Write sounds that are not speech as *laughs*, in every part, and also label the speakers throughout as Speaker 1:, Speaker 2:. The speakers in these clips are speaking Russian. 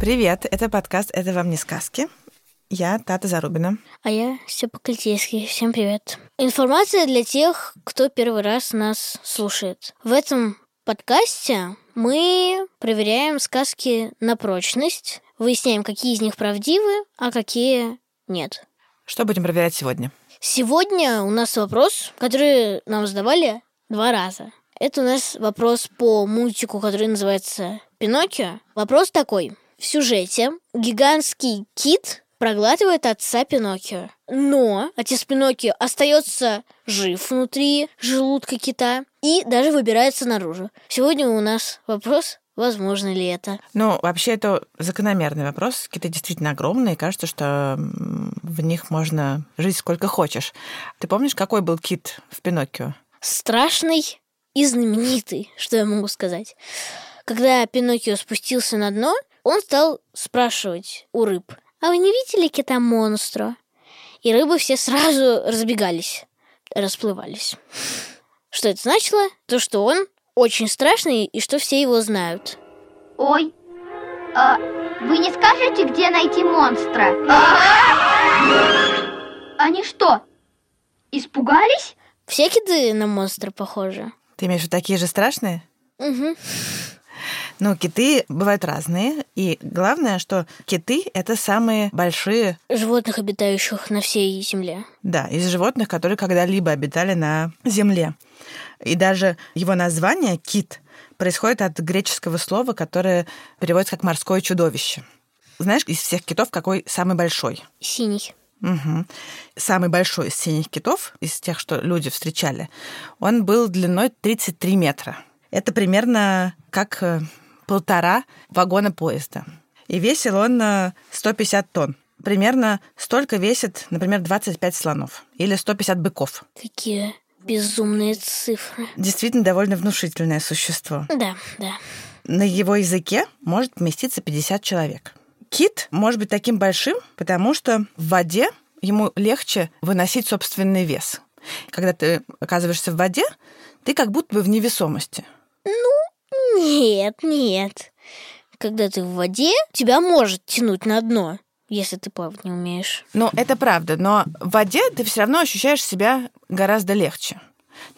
Speaker 1: Привет, это подкаст «Это вам не сказки». Я Тата Зарубина.
Speaker 2: А я Степа Клетейский. Всем привет. Информация для тех, кто первый раз нас слушает. В этом подкасте мы проверяем сказки на прочность, выясняем, какие из них правдивы, а какие нет.
Speaker 1: Что будем проверять сегодня?
Speaker 2: Сегодня у нас вопрос, который нам задавали два раза. Это у нас вопрос по мультику, который называется «Пиноккио». Вопрос такой. В сюжете гигантский кит проглатывает отца Пиноккио. Но отец Пиноккио остается жив внутри желудка кита и даже выбирается наружу. Сегодня у нас вопрос, возможно ли это.
Speaker 1: Ну, вообще, это закономерный вопрос. Киты действительно огромные, и кажется, что в них можно жить сколько хочешь. Ты помнишь, какой был кит в Пиноккио?
Speaker 2: Страшный и знаменитый, что я могу сказать. Когда Пиноккио спустился на дно, он стал спрашивать у рыб, «А вы не видели кита-монстра?» И рыбы все сразу разбегались, расплывались. Что это значило? То, что он очень страшный и что все его знают.
Speaker 3: Ой, а вы не скажете, где найти монстра? Они что, испугались?
Speaker 2: Все киты на монстра похожи.
Speaker 1: Ты имеешь в виду такие же страшные?
Speaker 2: Угу.
Speaker 1: Ну, киты бывают разные, и главное, что киты — это самые большие,
Speaker 2: Животных, обитающих на всей земле.
Speaker 1: да, из животных, которые когда-либо обитали на Земле. И даже его название «кит» происходит от греческого слова, которое переводится как «морское чудовище». Знаешь, из всех китов какой самый большой?
Speaker 2: Синий.
Speaker 1: Мгм. Самый большой из синих китов, из тех, что люди встречали, он был длиной 33 метра. Это примерно как э, полтора вагона поезда. И весил он э, 150 тонн. Примерно столько весит, например, 25 слонов или 150 быков.
Speaker 2: Какие безумные цифры.
Speaker 1: Действительно довольно внушительное существо.
Speaker 2: Да, да.
Speaker 1: На его языке может поместиться 50 человек. Кит может быть таким большим, потому что в воде ему легче выносить собственный вес. Когда ты оказываешься в воде, ты как будто бы в невесомости.
Speaker 2: Нет, нет. Когда ты в воде, тебя может тянуть на дно, если ты плавать не умеешь.
Speaker 1: Ну, это правда, но в воде ты все равно ощущаешь себя гораздо легче.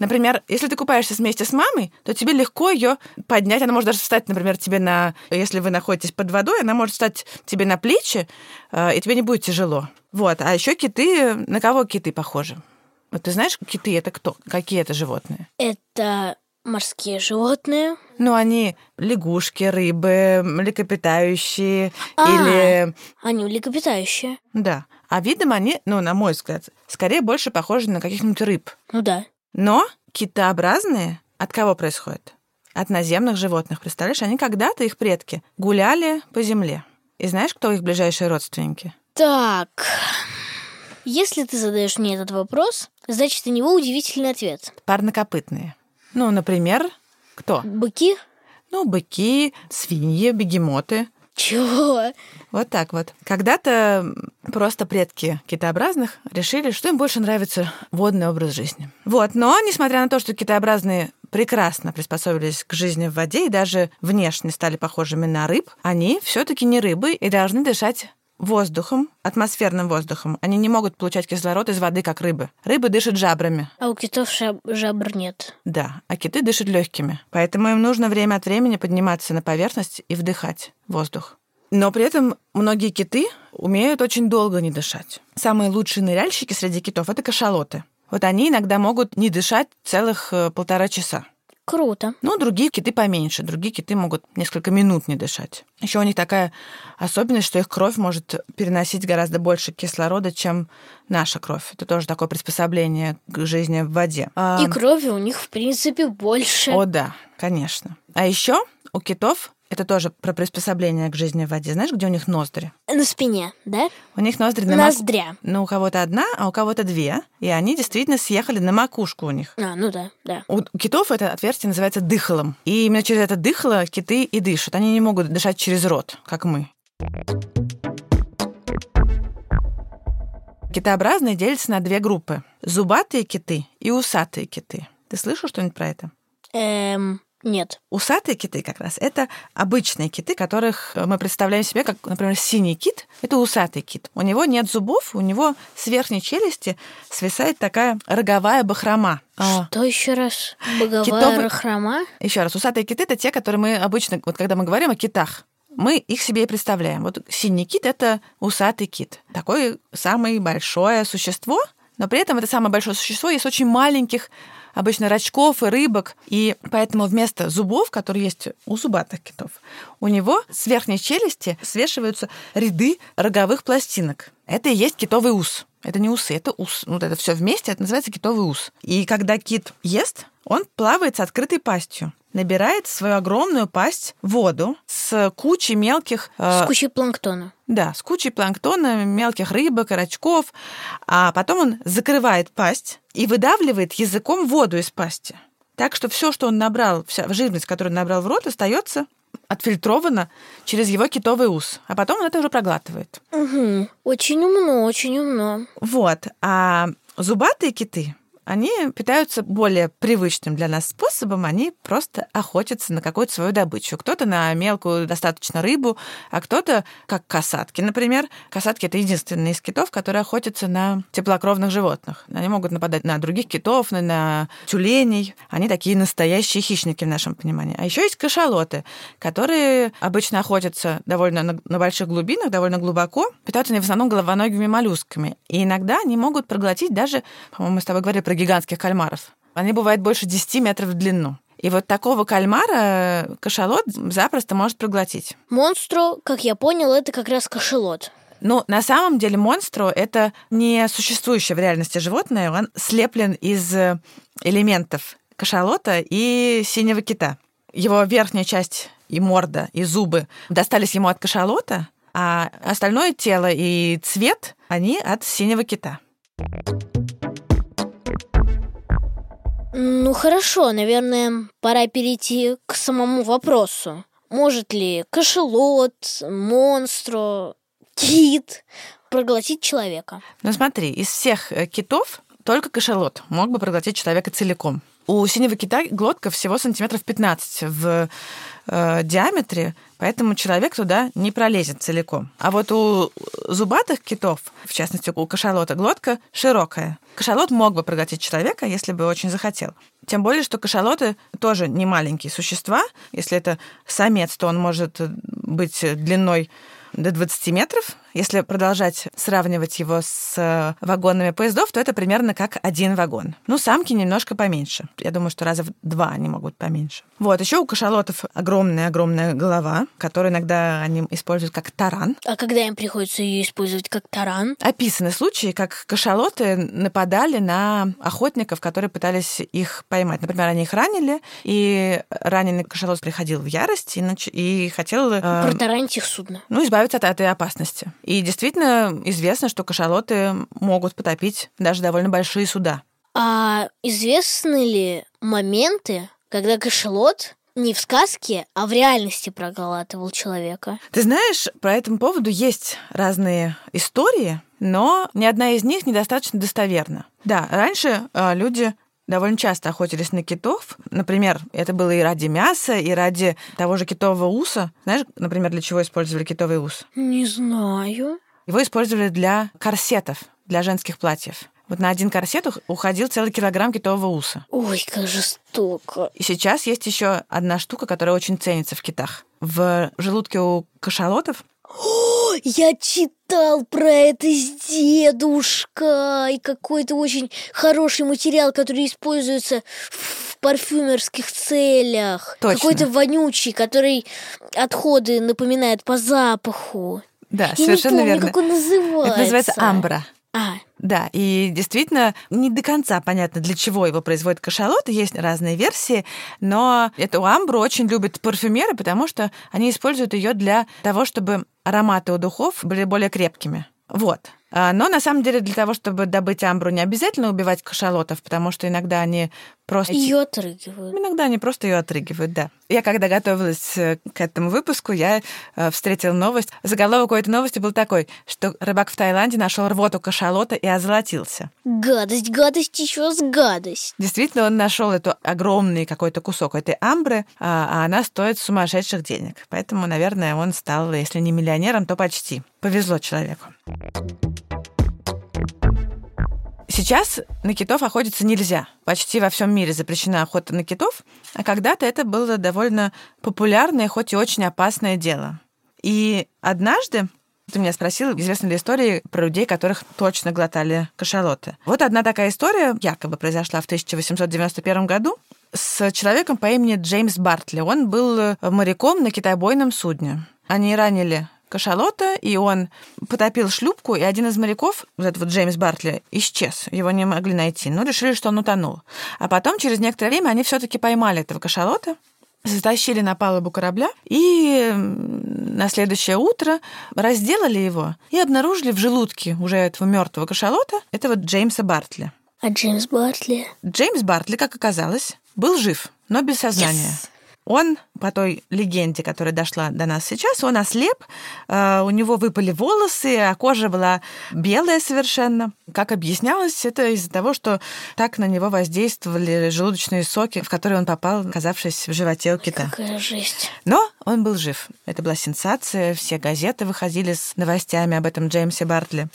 Speaker 1: Например, если ты купаешься вместе с мамой, то тебе легко ее поднять. Она может даже встать, например, тебе на... Если вы находитесь под водой, она может встать тебе на плечи, э, и тебе не будет тяжело. Вот. А еще киты... На кого киты похожи? Вот ты знаешь, киты это кто? Какие это животные?
Speaker 2: Это морские животные.
Speaker 1: Ну, они лягушки, рыбы, млекопитающие
Speaker 2: А.
Speaker 1: или...
Speaker 2: Они млекопитающие.
Speaker 1: Да. А видом они, ну, на мой взгляд, скорее больше похожи на каких-нибудь рыб.
Speaker 2: Ну да.
Speaker 1: Но китообразные от кого происходят? От наземных животных. Представляешь, они когда-то, их предки, гуляли по земле. И знаешь, кто их ближайшие родственники?
Speaker 2: Так, если ты задаешь мне этот вопрос, значит, у него удивительный ответ.
Speaker 1: Парнокопытные. Ну, например, кто?
Speaker 2: Быки?
Speaker 1: Ну, быки, свиньи, бегемоты.
Speaker 2: Чего?
Speaker 1: Вот так вот. Когда-то просто предки китообразных решили, что им больше нравится водный образ жизни. Вот, но несмотря на то, что китообразные прекрасно приспособились к жизни в воде и даже внешне стали похожими на рыб, они все-таки не рыбы и должны дышать воздухом, атмосферным воздухом. Они не могут получать кислород из воды, как рыбы. Рыбы дышат жабрами.
Speaker 2: А у китов жабр нет.
Speaker 1: Да, а киты дышат легкими. Поэтому им нужно время от времени подниматься на поверхность и вдыхать воздух. Но при этом многие киты умеют очень долго не дышать. Самые лучшие ныряльщики среди китов — это кашалоты. Вот они иногда могут не дышать целых э, полтора часа.
Speaker 2: Круто.
Speaker 1: Ну, другие киты поменьше, другие киты могут несколько минут не дышать. Еще у них такая особенность, что их кровь может переносить гораздо больше кислорода, чем наша кровь. Это тоже такое приспособление к жизни в воде. А,
Speaker 2: И крови у них, в принципе, больше.
Speaker 1: О, да, конечно. А еще у китов это тоже про приспособление к жизни в воде. Знаешь, где у них ноздри?
Speaker 2: На спине, да?
Speaker 1: У них ноздри на мак-
Speaker 2: Ноздря.
Speaker 1: Ну, у кого-то одна, а у кого-то две. И они действительно съехали на макушку у них.
Speaker 2: А, ну да, да.
Speaker 1: У китов это отверстие называется дыхалом. И именно через это дыхало киты и дышат. Они не могут дышать через рот, как мы. Китообразные делятся на две группы. Зубатые киты и усатые киты. Ты слышал что-нибудь про это?
Speaker 2: Эм, нет.
Speaker 1: Усатые киты как раз это обычные киты, которых мы представляем себе как, например, синий кит. Это усатый кит. У него нет зубов, у него с верхней челюсти свисает такая роговая бахрома. А,
Speaker 2: Что еще раз? Боговая
Speaker 1: Китовый-
Speaker 2: рахрома?
Speaker 1: Еще раз, усатые киты это те, которые мы обычно, вот когда мы говорим о китах, мы их себе и представляем. Вот синий кит это усатый кит. Такое самое большое существо, но при этом это самое большое существо есть очень маленьких обычно рачков и рыбок, и поэтому вместо зубов, которые есть у зубатых китов, у него с верхней челюсти свешиваются ряды роговых пластинок. Это и есть китовый ус. Это не усы, это ус. Вот это все вместе, это называется китовый ус. И когда кит ест, он плавает с открытой пастью, набирает в свою огромную пасть воду с кучей мелких... э,
Speaker 2: С кучей планктона.
Speaker 1: да, с кучей планктона, мелких рыбок, рачков. А потом он закрывает пасть и выдавливает языком воду из пасти. Так что все, что он набрал, вся живность, которую он набрал в рот, остается отфильтровано через его китовый ус. А потом он это уже проглатывает.
Speaker 2: Угу. Очень умно, очень умно.
Speaker 1: Вот. А зубатые киты, они питаются более привычным для нас способом, они просто охотятся на какую-то свою добычу. Кто-то на мелкую достаточно рыбу, а кто-то, как касатки, например. Касатки — это единственные из китов, которые охотятся на теплокровных животных. Они могут нападать на других китов, на, тюленей. Они такие настоящие хищники в нашем понимании. А еще есть кашалоты, которые обычно охотятся довольно на, на больших глубинах, довольно глубоко. Питаются они в основном головоногими моллюсками. И иногда они могут проглотить даже, по-моему, мы с тобой говорили гигантских кальмаров. Они бывают больше 10 метров в длину. И вот такого кальмара кашалот запросто может проглотить.
Speaker 2: Монстру, как я понял, это как раз кошелот.
Speaker 1: Ну, на самом деле монстру это не существующее в реальности животное, он слеплен из э, элементов кашалота и синего кита. Его верхняя часть и морда, и зубы достались ему от кашалота, а остальное тело и цвет, они от синего кита.
Speaker 2: Ну хорошо, наверное, пора перейти к самому вопросу. Может ли кошелот, монстру, кит проглотить человека?
Speaker 1: Ну смотри, из всех э, китов только кашалот мог бы проглотить человека целиком. У синего кита глотка всего сантиметров 15 в э, диаметре, поэтому человек туда не пролезет целиком. А вот у зубатых китов, в частности у кашалота, глотка широкая. Кашалот мог бы проглотить человека, если бы очень захотел. Тем более, что кашалоты тоже не маленькие существа. Если это самец, то он может быть длиной до 20 метров. Если продолжать сравнивать его с э, вагонами поездов, то это примерно как один вагон. Ну, самки немножко поменьше. Я думаю, что раза в два они могут поменьше. Вот, еще у кашалотов огромная-огромная голова, которую иногда они используют как таран.
Speaker 2: А когда им приходится ее использовать как таран?
Speaker 1: Описаны случаи, как кашалоты нападали на охотников, которые пытались их поймать. Например, они их ранили, и раненый кашалот приходил в ярость и, нач- и хотел э,
Speaker 2: Протаранить их судно.
Speaker 1: ну, избавиться от этой опасности. И действительно известно, что кашалоты могут потопить даже довольно большие суда.
Speaker 2: А известны ли моменты, когда кошелот не в сказке, а в реальности проглатывал человека?
Speaker 1: Ты знаешь, по этому поводу есть разные истории, но ни одна из них недостаточно достоверна. Да, раньше э, люди довольно часто охотились на китов. Например, это было и ради мяса, и ради того же китового уса. Знаешь, например, для чего использовали китовый ус?
Speaker 2: Не знаю.
Speaker 1: Его использовали для корсетов, для женских платьев. Вот на один корсет ух- уходил целый килограмм китового уса.
Speaker 2: Ой, как жестоко.
Speaker 1: И сейчас есть еще одна штука, которая очень ценится в китах. В желудке у кашалотов
Speaker 2: О, я читал про это с дедушкой. Какой-то очень хороший материал, который используется в парфюмерских целях.
Speaker 1: Точно.
Speaker 2: Какой-то вонючий, который отходы напоминает по запаху.
Speaker 1: Да,
Speaker 2: Я
Speaker 1: совершенно
Speaker 2: не помню,
Speaker 1: верно.
Speaker 2: как он называется.
Speaker 1: Это называется амбра.
Speaker 2: А,
Speaker 1: Да, и действительно не до конца понятно, для чего его производит кашалот. Есть разные версии, но эту амбру очень любят парфюмеры, потому что они используют ее для того, чтобы ароматы у духов были более крепкими. Вот. А, Но на самом деле для того, чтобы добыть амбру, не обязательно убивать кашалотов, потому что иногда они просто...
Speaker 2: Ее отрыгивают.
Speaker 1: Иногда они просто ее отрыгивают, да. Я когда готовилась э, к этому выпуску, я э, встретила новость. Заголовок у этой новости был такой, что рыбак в Таиланде нашел рвоту кашалота и озолотился.
Speaker 2: Гадость, гадость, еще раз гадость.
Speaker 1: Действительно, он нашел эту огромный какой-то кусок этой амбры, а а она стоит сумасшедших денег. Поэтому, наверное, он стал, если не миллионером, то почти. Повезло человеку. Сейчас на китов охотиться нельзя. Почти во всем мире запрещена охота на китов, а когда-то это было довольно популярное, хоть и очень опасное дело. И однажды ты меня спросил, известны ли истории про людей, которых точно глотали кашалоты. Вот одна такая история якобы произошла в 1891 году с человеком по имени Джеймс Бартли. Он был моряком на китобойном судне. Они ранили кашалота, и он потопил шлюпку, и один из моряков, вот этот вот Джеймс Бартли, исчез. Его не могли найти, но решили, что он утонул. А потом, через некоторое время, они все таки поймали этого кашалота, затащили на палубу корабля и на следующее утро разделали его и обнаружили в желудке уже этого мертвого кашалота этого Джеймса Бартли.
Speaker 2: А Джеймс Бартли?
Speaker 1: Джеймс Бартли, как оказалось, был жив, но без сознания.
Speaker 2: Yes.
Speaker 1: Он, по той легенде, которая дошла до нас сейчас, он ослеп, э, у него выпали волосы, а кожа была белая совершенно. Как объяснялось, это из-за того, что так на него воздействовали желудочные соки, в которые он попал, оказавшись в животе у кита.
Speaker 2: Какая жесть.
Speaker 1: Но он был жив. Это была сенсация, все газеты выходили с новостями об этом Джеймсе Бартли.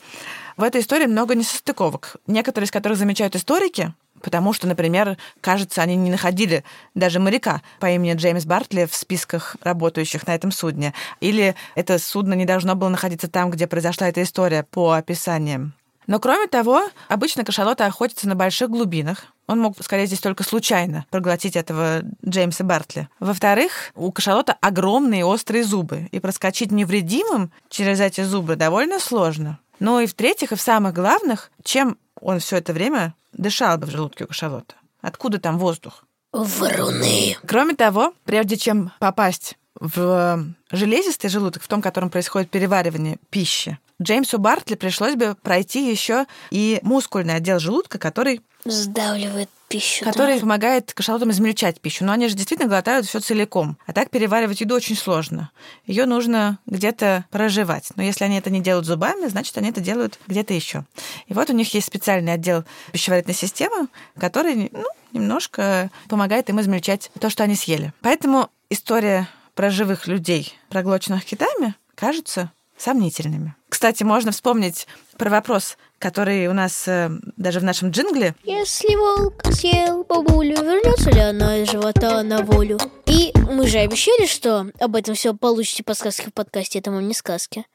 Speaker 1: В этой истории много несостыковок, некоторые из которых замечают историки, Потому что, например, кажется, они не находили даже моряка по имени Джеймс Бартли в списках работающих на этом судне. Или это судно не должно было находиться там, где произошла эта история, по описаниям. Но кроме того, обычно кашалоты охотятся на больших глубинах. Он мог, скорее, здесь только случайно проглотить этого Джеймса Бартли. Во-вторых, у кашалота огромные острые зубы, и проскочить невредимым через эти зубы довольно сложно. Ну и в-третьих, и в самых главных, чем он все это время дышал бы в желудке у кашалота? Откуда там воздух?
Speaker 2: Вруны.
Speaker 1: Кроме того, прежде чем попасть в железистый желудок, в том, в котором происходит переваривание пищи, Джеймсу Бартли пришлось бы пройти еще и мускульный отдел желудка, который,
Speaker 2: Сдавливает пищу. да?
Speaker 1: который помогает кашалотам измельчать пищу. Но они же действительно глотают все целиком. А так переваривать еду очень сложно. Ее нужно где-то проживать. Но если они это не делают зубами, значит, они это делают где-то еще. И вот у них есть специальный отдел пищеварительной системы, который ну, немножко помогает им измельчать то, что они съели. Поэтому история про живых людей, проглоченных китами, кажется сомнительными. Кстати, можно вспомнить про вопрос, который у нас э, даже в нашем джингле
Speaker 2: Если волк съел бабулю, вернется ли она из живота на волю? И мы же обещали, что об этом все получите подсказки в подкасте, это вам не сказки.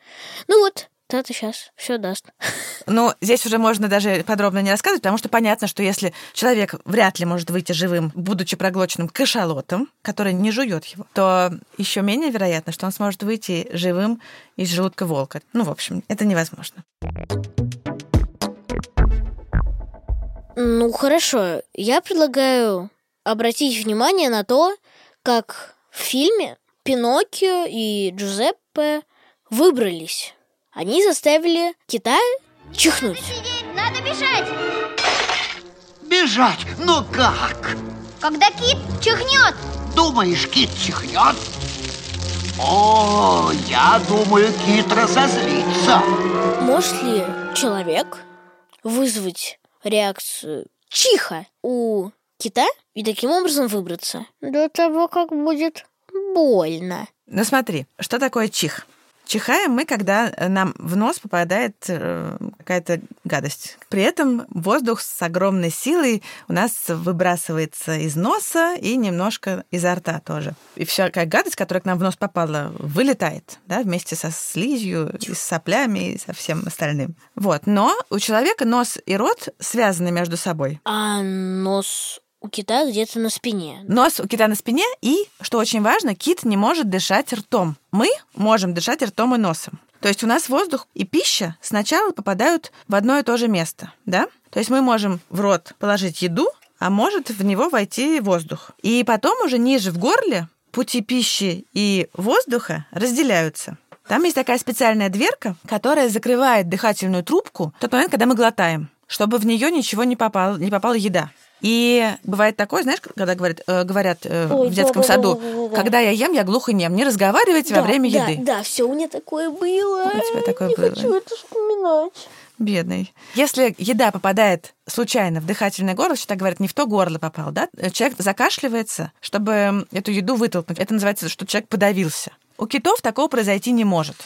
Speaker 2: Ну вот, Тата сейчас все даст. *laughs*
Speaker 1: Ну, здесь уже можно даже подробно не рассказывать, потому что понятно, что если человек вряд ли может выйти живым, будучи проглоченным кашалотом, который не жует его, то еще менее вероятно, что он сможет выйти живым из желудка волка. Ну, в общем, это невозможно.
Speaker 2: Ну хорошо, я предлагаю обратить внимание на то, как в фильме Пиноккио и Джузеппе выбрались. Они заставили кита чихнуть.
Speaker 3: Сидеть, надо бежать.
Speaker 4: Бежать? Ну как?
Speaker 3: Когда кит чихнет.
Speaker 4: Думаешь, кит чихнет? О, я думаю, кит разозлится.
Speaker 2: Может ли человек вызвать реакцию чиха у кита и таким образом выбраться до того, как будет больно?
Speaker 1: Ну, смотри, что такое чих? Чихаем мы, когда нам в нос попадает э, какая-то гадость. При этом воздух с огромной силой у нас выбрасывается из носа и немножко изо рта тоже. И всякая гадость, которая к нам в нос попала, вылетает, да, вместе со слизью, и с соплями и со всем остальным. Вот. Но у человека нос и рот связаны между собой.
Speaker 2: А нос у кита где-то на спине.
Speaker 1: Нос у кита на спине, и, что очень важно, кит не может дышать ртом. Мы можем дышать ртом и носом. То есть у нас воздух и пища сначала попадают в одно и то же место, да? То есть мы можем в рот положить еду, а может в него войти воздух. И потом уже ниже в горле пути пищи и воздуха разделяются. Там есть такая специальная дверка, которая закрывает дыхательную трубку в тот момент, когда мы глотаем, чтобы в нее ничего не попало, не попала еда. И бывает такое, знаешь, когда говорят, э, говорят э,
Speaker 2: Ой,
Speaker 1: в детском
Speaker 2: да, да,
Speaker 1: саду,
Speaker 2: да, да, да.
Speaker 1: когда я ем, я глухонем, не разговаривайте во время
Speaker 2: да,
Speaker 1: еды.
Speaker 2: Да, все, у меня такое было.
Speaker 1: У тебя такое
Speaker 2: не
Speaker 1: было.
Speaker 2: хочу это вспоминать.
Speaker 1: Бедный. Если еда попадает случайно в дыхательное горло, что так говорят, не в то горло попал, да, человек закашливается, чтобы эту еду вытолкнуть. Это называется, что человек подавился. У китов такого произойти не может,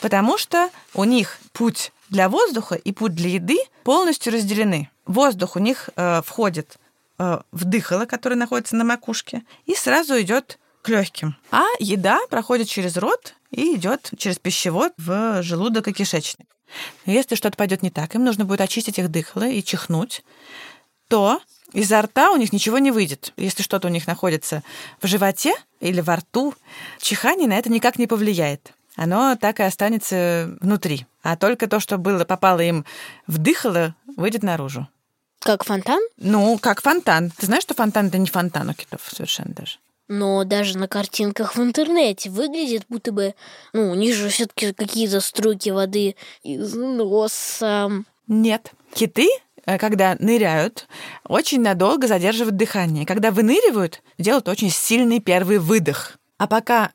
Speaker 1: потому что у них путь для воздуха и путь для еды полностью разделены. Воздух у них э, входит э, в дыхало, которое находится на макушке, и сразу идет к легким. А еда проходит через рот и идет через пищевод в желудок и кишечник. Если что-то пойдет не так, им нужно будет очистить их дыхало и чихнуть, то изо рта у них ничего не выйдет. Если что-то у них находится в животе или во рту, чихание на это никак не повлияет. Оно так и останется внутри. А только то, что было, попало им в дыхало, выйдет наружу.
Speaker 2: Как фонтан?
Speaker 1: Ну, как фонтан. Ты знаешь, что фонтан это не фонтан у китов совершенно даже.
Speaker 2: Но даже на картинках в интернете выглядит, будто бы, ну, у них же все-таки какие-то струйки воды из носа.
Speaker 1: Нет. Киты, э, когда ныряют, очень надолго задерживают дыхание. Когда выныривают, делают очень сильный первый выдох. А пока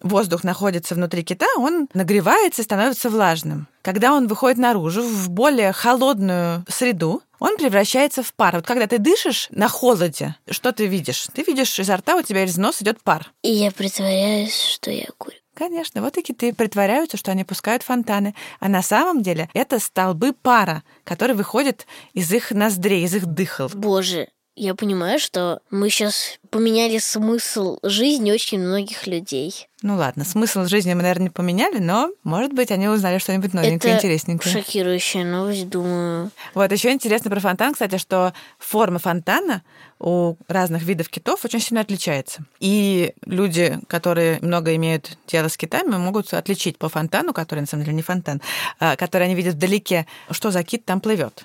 Speaker 1: воздух находится внутри кита, он нагревается и становится влажным. Когда он выходит наружу в более холодную среду, он превращается в пар. Вот когда ты дышишь на холоде, что ты видишь? Ты видишь, изо рта у тебя из носа идет пар.
Speaker 2: И я притворяюсь, что я курю.
Speaker 1: Конечно, вот и киты притворяются, что они пускают фонтаны. А на самом деле это столбы пара, которые выходят из их ноздрей, из их дыхал.
Speaker 2: Боже, я понимаю, что мы сейчас поменяли смысл жизни очень многих людей.
Speaker 1: Ну ладно, смысл жизни мы, наверное, не поменяли, но, может быть, они узнали что-нибудь новенькое,
Speaker 2: Это
Speaker 1: интересненькое.
Speaker 2: шокирующая новость, думаю.
Speaker 1: Вот еще интересно про фонтан, кстати, что форма фонтана у разных видов китов очень сильно отличается. И люди, которые много имеют дело с китами, могут отличить по фонтану, который на самом деле не фонтан, а, который они видят вдалеке, что за кит там плывет.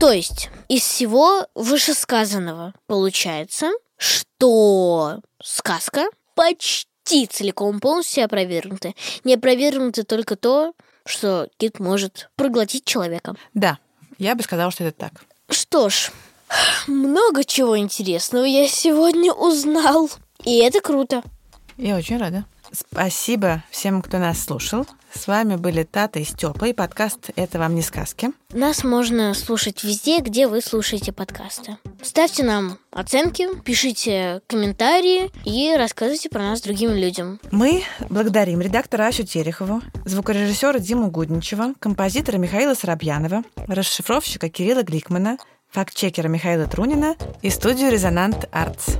Speaker 2: То есть из всего вышесказанного получается, что сказка почти целиком полностью опровергнута. Не опровергнуто только то, что кит может проглотить человека.
Speaker 1: Да, я бы сказала, что это так.
Speaker 2: Что ж, много чего интересного я сегодня узнал. И это круто.
Speaker 1: Я очень рада. Спасибо всем, кто нас слушал. С вами были Тата и Степа, и подкаст «Это вам не сказки».
Speaker 2: Нас можно слушать везде, где вы слушаете подкасты. Ставьте нам оценки, пишите комментарии и рассказывайте про нас другим людям.
Speaker 1: Мы благодарим редактора Асю Терехову, звукорежиссера Диму Гудничева, композитора Михаила Соробьянова, расшифровщика Кирилла Гликмана, фактчекера Михаила Трунина и студию «Резонант Артс».